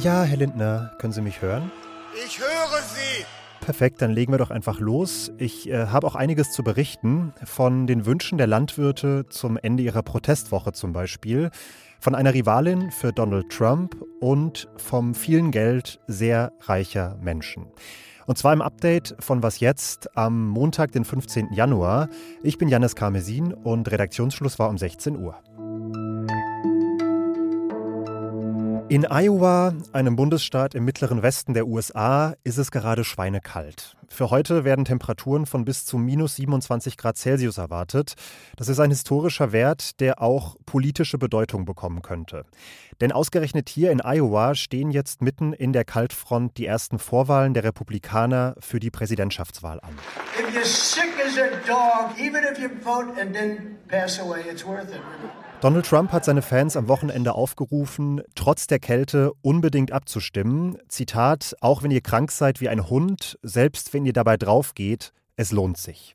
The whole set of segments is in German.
Ja, Herr Lindner, können Sie mich hören? Ich höre Sie. Perfekt, dann legen wir doch einfach los. Ich äh, habe auch einiges zu berichten von den Wünschen der Landwirte zum Ende ihrer Protestwoche zum Beispiel, von einer Rivalin für Donald Trump und vom vielen Geld sehr reicher Menschen. Und zwar im Update von Was jetzt am Montag, den 15. Januar. Ich bin Janis Karmesin und Redaktionsschluss war um 16 Uhr. In Iowa, einem Bundesstaat im mittleren Westen der USA, ist es gerade schweinekalt. Für heute werden Temperaturen von bis zu minus 27 Grad Celsius erwartet. Das ist ein historischer Wert, der auch politische Bedeutung bekommen könnte. Denn ausgerechnet hier in Iowa stehen jetzt mitten in der Kaltfront die ersten Vorwahlen der Republikaner für die Präsidentschaftswahl an. If you're sick as a dog, even if you vote and then pass away, it's worth it. Donald Trump hat seine Fans am Wochenende aufgerufen, trotz der Kälte unbedingt abzustimmen. Zitat, auch wenn ihr krank seid wie ein Hund, selbst wenn ihr dabei draufgeht, es lohnt sich.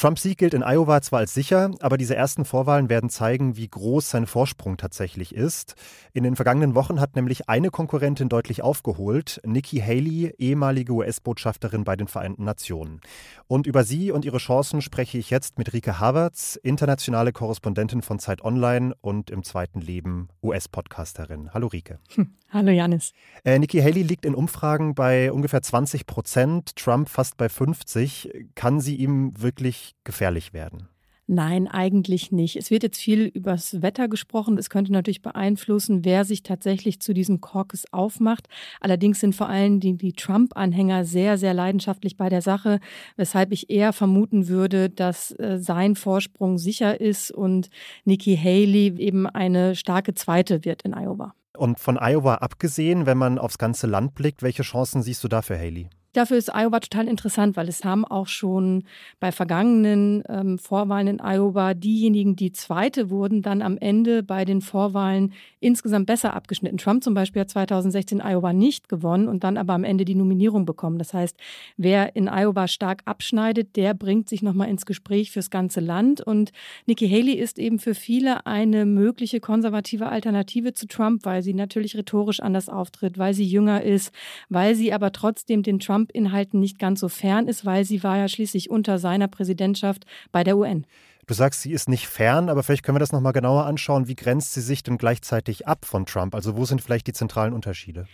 Trumps Sieg gilt in Iowa zwar als sicher, aber diese ersten Vorwahlen werden zeigen, wie groß sein Vorsprung tatsächlich ist. In den vergangenen Wochen hat nämlich eine Konkurrentin deutlich aufgeholt, Nikki Haley, ehemalige US-Botschafterin bei den Vereinten Nationen. Und über sie und ihre Chancen spreche ich jetzt mit Rike Havertz, internationale Korrespondentin von Zeit Online und im zweiten Leben US-Podcasterin. Hallo Rike. Hm. Hallo Janis. Äh, Nikki Haley liegt in Umfragen bei ungefähr 20 Prozent, Trump fast bei 50. Kann sie ihm wirklich gefährlich werden? Nein, eigentlich nicht. Es wird jetzt viel übers Wetter gesprochen. Es könnte natürlich beeinflussen, wer sich tatsächlich zu diesem Caucus aufmacht. Allerdings sind vor allem die, die Trump-Anhänger sehr, sehr leidenschaftlich bei der Sache, weshalb ich eher vermuten würde, dass äh, sein Vorsprung sicher ist und Nikki Haley eben eine starke Zweite wird in Iowa. Und von Iowa abgesehen, wenn man aufs ganze Land blickt, welche Chancen siehst du da für Haley? Dafür ist Iowa total interessant, weil es haben auch schon bei vergangenen ähm, Vorwahlen in Iowa diejenigen, die Zweite wurden, dann am Ende bei den Vorwahlen insgesamt besser abgeschnitten. Trump zum Beispiel hat 2016 Iowa nicht gewonnen und dann aber am Ende die Nominierung bekommen. Das heißt, wer in Iowa stark abschneidet, der bringt sich nochmal ins Gespräch fürs ganze Land. Und Nikki Haley ist eben für viele eine mögliche konservative Alternative zu Trump, weil sie natürlich rhetorisch anders auftritt, weil sie jünger ist, weil sie aber trotzdem den Trump Trump-Inhalten nicht ganz so fern ist, weil sie war ja schließlich unter seiner Präsidentschaft bei der UN. Du sagst, sie ist nicht fern, aber vielleicht können wir das nochmal genauer anschauen. Wie grenzt sie sich denn gleichzeitig ab von Trump? Also wo sind vielleicht die zentralen Unterschiede?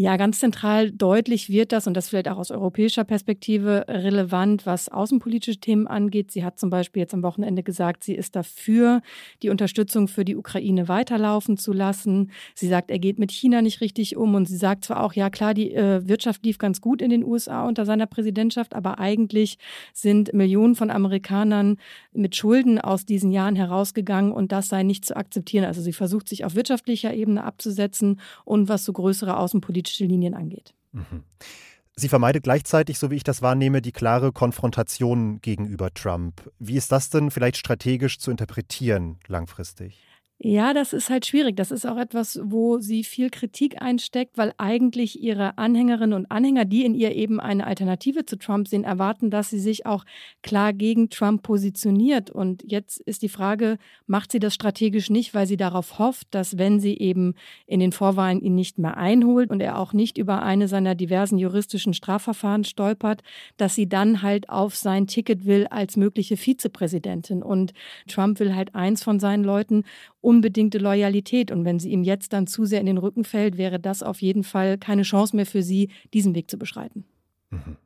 Ja, ganz zentral deutlich wird das, und das vielleicht auch aus europäischer Perspektive relevant, was außenpolitische Themen angeht. Sie hat zum Beispiel jetzt am Wochenende gesagt, sie ist dafür, die Unterstützung für die Ukraine weiterlaufen zu lassen. Sie sagt, er geht mit China nicht richtig um. Und sie sagt zwar auch, ja klar, die äh, Wirtschaft lief ganz gut in den USA unter seiner Präsidentschaft, aber eigentlich sind Millionen von Amerikanern mit Schulden aus diesen Jahren herausgegangen und das sei nicht zu akzeptieren. Also sie versucht sich auf wirtschaftlicher Ebene abzusetzen und was so größere außenpolitische politische Linien angeht. Mhm. Sie vermeidet gleichzeitig, so wie ich das wahrnehme, die klare Konfrontation gegenüber Trump. Wie ist das denn vielleicht strategisch zu interpretieren langfristig? Ja, das ist halt schwierig. Das ist auch etwas, wo sie viel Kritik einsteckt, weil eigentlich ihre Anhängerinnen und Anhänger, die in ihr eben eine Alternative zu Trump sehen, erwarten, dass sie sich auch klar gegen Trump positioniert. Und jetzt ist die Frage, macht sie das strategisch nicht, weil sie darauf hofft, dass wenn sie eben in den Vorwahlen ihn nicht mehr einholt und er auch nicht über eine seiner diversen juristischen Strafverfahren stolpert, dass sie dann halt auf sein Ticket will als mögliche Vizepräsidentin. Und Trump will halt eins von seinen Leuten unbedingte Loyalität. Und wenn sie ihm jetzt dann zu sehr in den Rücken fällt, wäre das auf jeden Fall keine Chance mehr für sie, diesen Weg zu beschreiten. Mhm.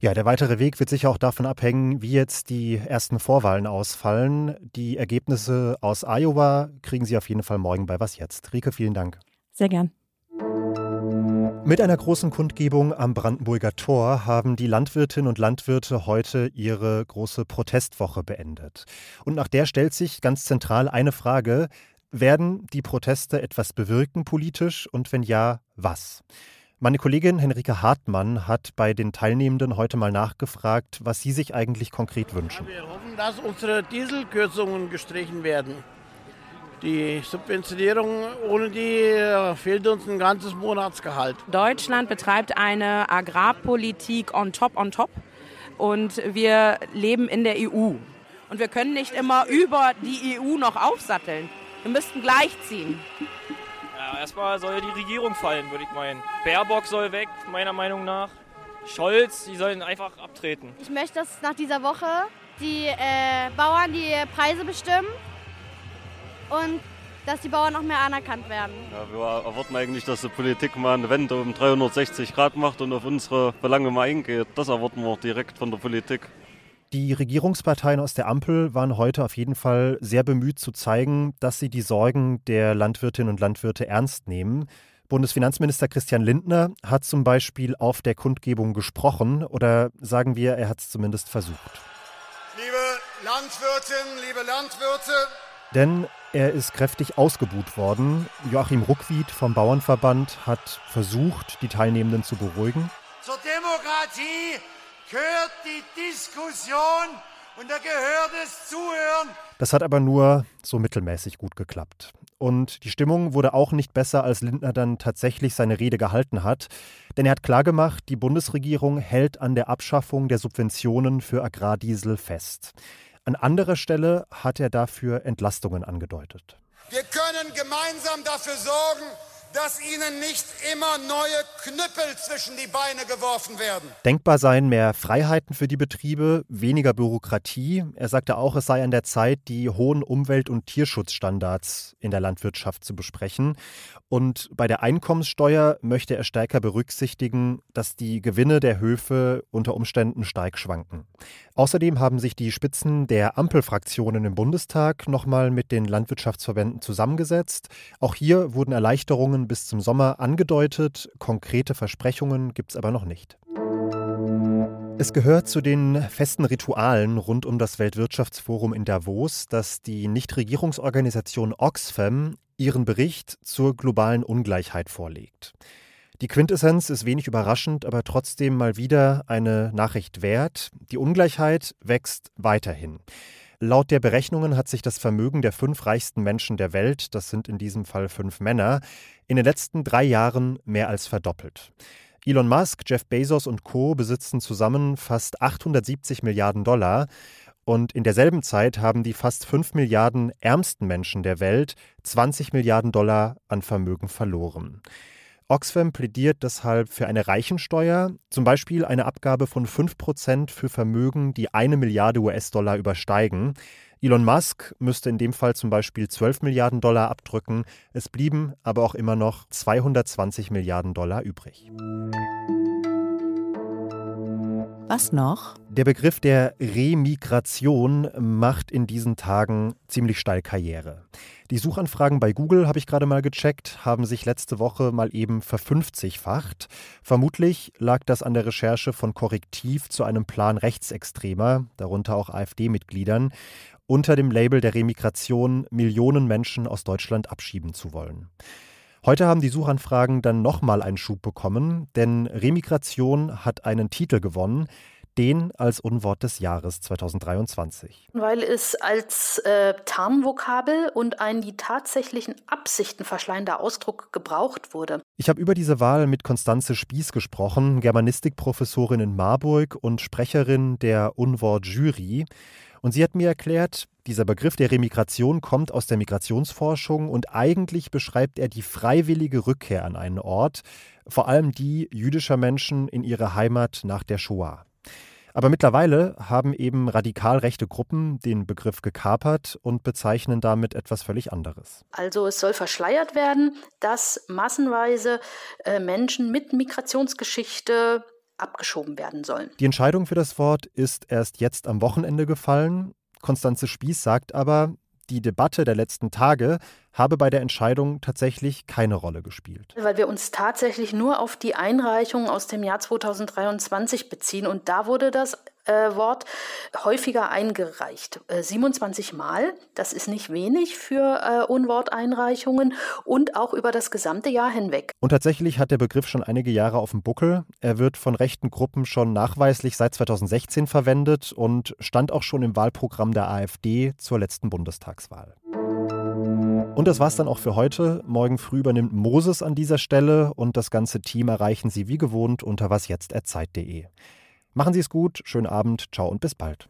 Ja, der weitere Weg wird sicher auch davon abhängen, wie jetzt die ersten Vorwahlen ausfallen. Die Ergebnisse aus Iowa kriegen Sie auf jeden Fall morgen bei Was jetzt. Rike, vielen Dank. Sehr gern. Mit einer großen Kundgebung am Brandenburger Tor haben die Landwirtinnen und Landwirte heute ihre große Protestwoche beendet. Und nach der stellt sich ganz zentral eine Frage, werden die Proteste etwas bewirken politisch und wenn ja, was? Meine Kollegin Henrike Hartmann hat bei den Teilnehmenden heute mal nachgefragt, was sie sich eigentlich konkret wünschen. wir hoffen, dass unsere Dieselkürzungen gestrichen werden. Die Subventionierung, ohne die äh, fehlt uns ein ganzes Monatsgehalt. Deutschland betreibt eine Agrarpolitik on top, on top. Und wir leben in der EU. Und wir können nicht immer über die EU noch aufsatteln. Wir müssten gleichziehen. Ja, erstmal soll die Regierung fallen, würde ich meinen. Baerbock soll weg, meiner Meinung nach. Scholz, die sollen einfach abtreten. Ich möchte, dass nach dieser Woche die äh, Bauern die Preise bestimmen und dass die Bauern noch mehr anerkannt werden. Ja, wir erwarten eigentlich, dass die Politik mal eine Wende um 360 Grad macht und auf unsere Belange mal eingeht. Das erwarten wir direkt von der Politik. Die Regierungsparteien aus der Ampel waren heute auf jeden Fall sehr bemüht zu zeigen, dass sie die Sorgen der Landwirtinnen und Landwirte ernst nehmen. Bundesfinanzminister Christian Lindner hat zum Beispiel auf der Kundgebung gesprochen oder sagen wir, er hat es zumindest versucht. Liebe Landwirtinnen, liebe Landwirte, denn er ist kräftig ausgebuht worden. Joachim Ruckwied vom Bauernverband hat versucht, die Teilnehmenden zu beruhigen. zur Demokratie gehört die Diskussion und da gehört es Zuhören. Das hat aber nur so mittelmäßig gut geklappt. Und die Stimmung wurde auch nicht besser, als Lindner dann tatsächlich seine Rede gehalten hat. Denn er hat klargemacht, die Bundesregierung hält an der Abschaffung der Subventionen für Agrardiesel fest. An anderer Stelle hat er dafür Entlastungen angedeutet. Wir können gemeinsam dafür sorgen, dass ihnen nicht immer neue Knüppel zwischen die Beine geworfen werden. Denkbar seien mehr Freiheiten für die Betriebe, weniger Bürokratie. Er sagte auch, es sei an der Zeit, die hohen Umwelt- und Tierschutzstandards in der Landwirtschaft zu besprechen. Und bei der Einkommenssteuer möchte er stärker berücksichtigen, dass die Gewinne der Höfe unter Umständen stark schwanken. Außerdem haben sich die Spitzen der Ampelfraktionen im Bundestag nochmal mit den Landwirtschaftsverbänden zusammengesetzt. Auch hier wurden Erleichterungen bis zum Sommer angedeutet. Konkrete Versprechungen gibt es aber noch nicht. Es gehört zu den festen Ritualen rund um das Weltwirtschaftsforum in Davos, dass die Nichtregierungsorganisation Oxfam ihren Bericht zur globalen Ungleichheit vorlegt. Die Quintessenz ist wenig überraschend, aber trotzdem mal wieder eine Nachricht wert. Die Ungleichheit wächst weiterhin. Laut der Berechnungen hat sich das Vermögen der fünf reichsten Menschen der Welt, das sind in diesem Fall fünf Männer, in den letzten drei Jahren mehr als verdoppelt. Elon Musk, Jeff Bezos und Co. besitzen zusammen fast 870 Milliarden Dollar. Und in derselben Zeit haben die fast 5 Milliarden ärmsten Menschen der Welt 20 Milliarden Dollar an Vermögen verloren. Oxfam plädiert deshalb für eine Reichensteuer, zum Beispiel eine Abgabe von 5% für Vermögen, die eine Milliarde US-Dollar übersteigen. Elon Musk müsste in dem Fall zum Beispiel 12 Milliarden Dollar abdrücken. Es blieben aber auch immer noch 220 Milliarden Dollar übrig. Was noch? Der Begriff der Remigration macht in diesen Tagen ziemlich steil Karriere. Die Suchanfragen bei Google, habe ich gerade mal gecheckt, haben sich letzte Woche mal eben verfünfzigfacht. Vermutlich lag das an der Recherche von Korrektiv zu einem Plan Rechtsextremer, darunter auch AfD-Mitgliedern, unter dem Label der Remigration Millionen Menschen aus Deutschland abschieben zu wollen. Heute haben die Suchanfragen dann nochmal einen Schub bekommen, denn Remigration hat einen Titel gewonnen, den als Unwort des Jahres 2023. Weil es als äh, Tarnvokabel und ein die tatsächlichen Absichten verschleiender Ausdruck gebraucht wurde. Ich habe über diese Wahl mit Konstanze Spieß gesprochen, Germanistikprofessorin in Marburg und Sprecherin der Unwort-Jury. Und sie hat mir erklärt, dieser Begriff der Remigration kommt aus der Migrationsforschung und eigentlich beschreibt er die freiwillige Rückkehr an einen Ort, vor allem die jüdischer Menschen in ihre Heimat nach der Shoah. Aber mittlerweile haben eben radikal rechte Gruppen den Begriff gekapert und bezeichnen damit etwas völlig anderes. Also es soll verschleiert werden, dass massenweise äh, Menschen mit Migrationsgeschichte abgeschoben werden sollen. Die Entscheidung für das Wort ist erst jetzt am Wochenende gefallen. Konstanze Spieß sagt aber, die Debatte der letzten Tage habe bei der Entscheidung tatsächlich keine Rolle gespielt. Weil wir uns tatsächlich nur auf die Einreichung aus dem Jahr 2023 beziehen und da wurde das äh, Wort häufiger eingereicht. Äh, 27 Mal, das ist nicht wenig für äh, Unworteinreichungen und auch über das gesamte Jahr hinweg. Und tatsächlich hat der Begriff schon einige Jahre auf dem Buckel. Er wird von rechten Gruppen schon nachweislich seit 2016 verwendet und stand auch schon im Wahlprogramm der AfD zur letzten Bundestagswahl. Und das war's dann auch für heute. Morgen früh übernimmt Moses an dieser Stelle und das ganze Team erreichen Sie wie gewohnt unter wasjetzt.zeit.de. Machen Sie es gut, schönen Abend, ciao und bis bald.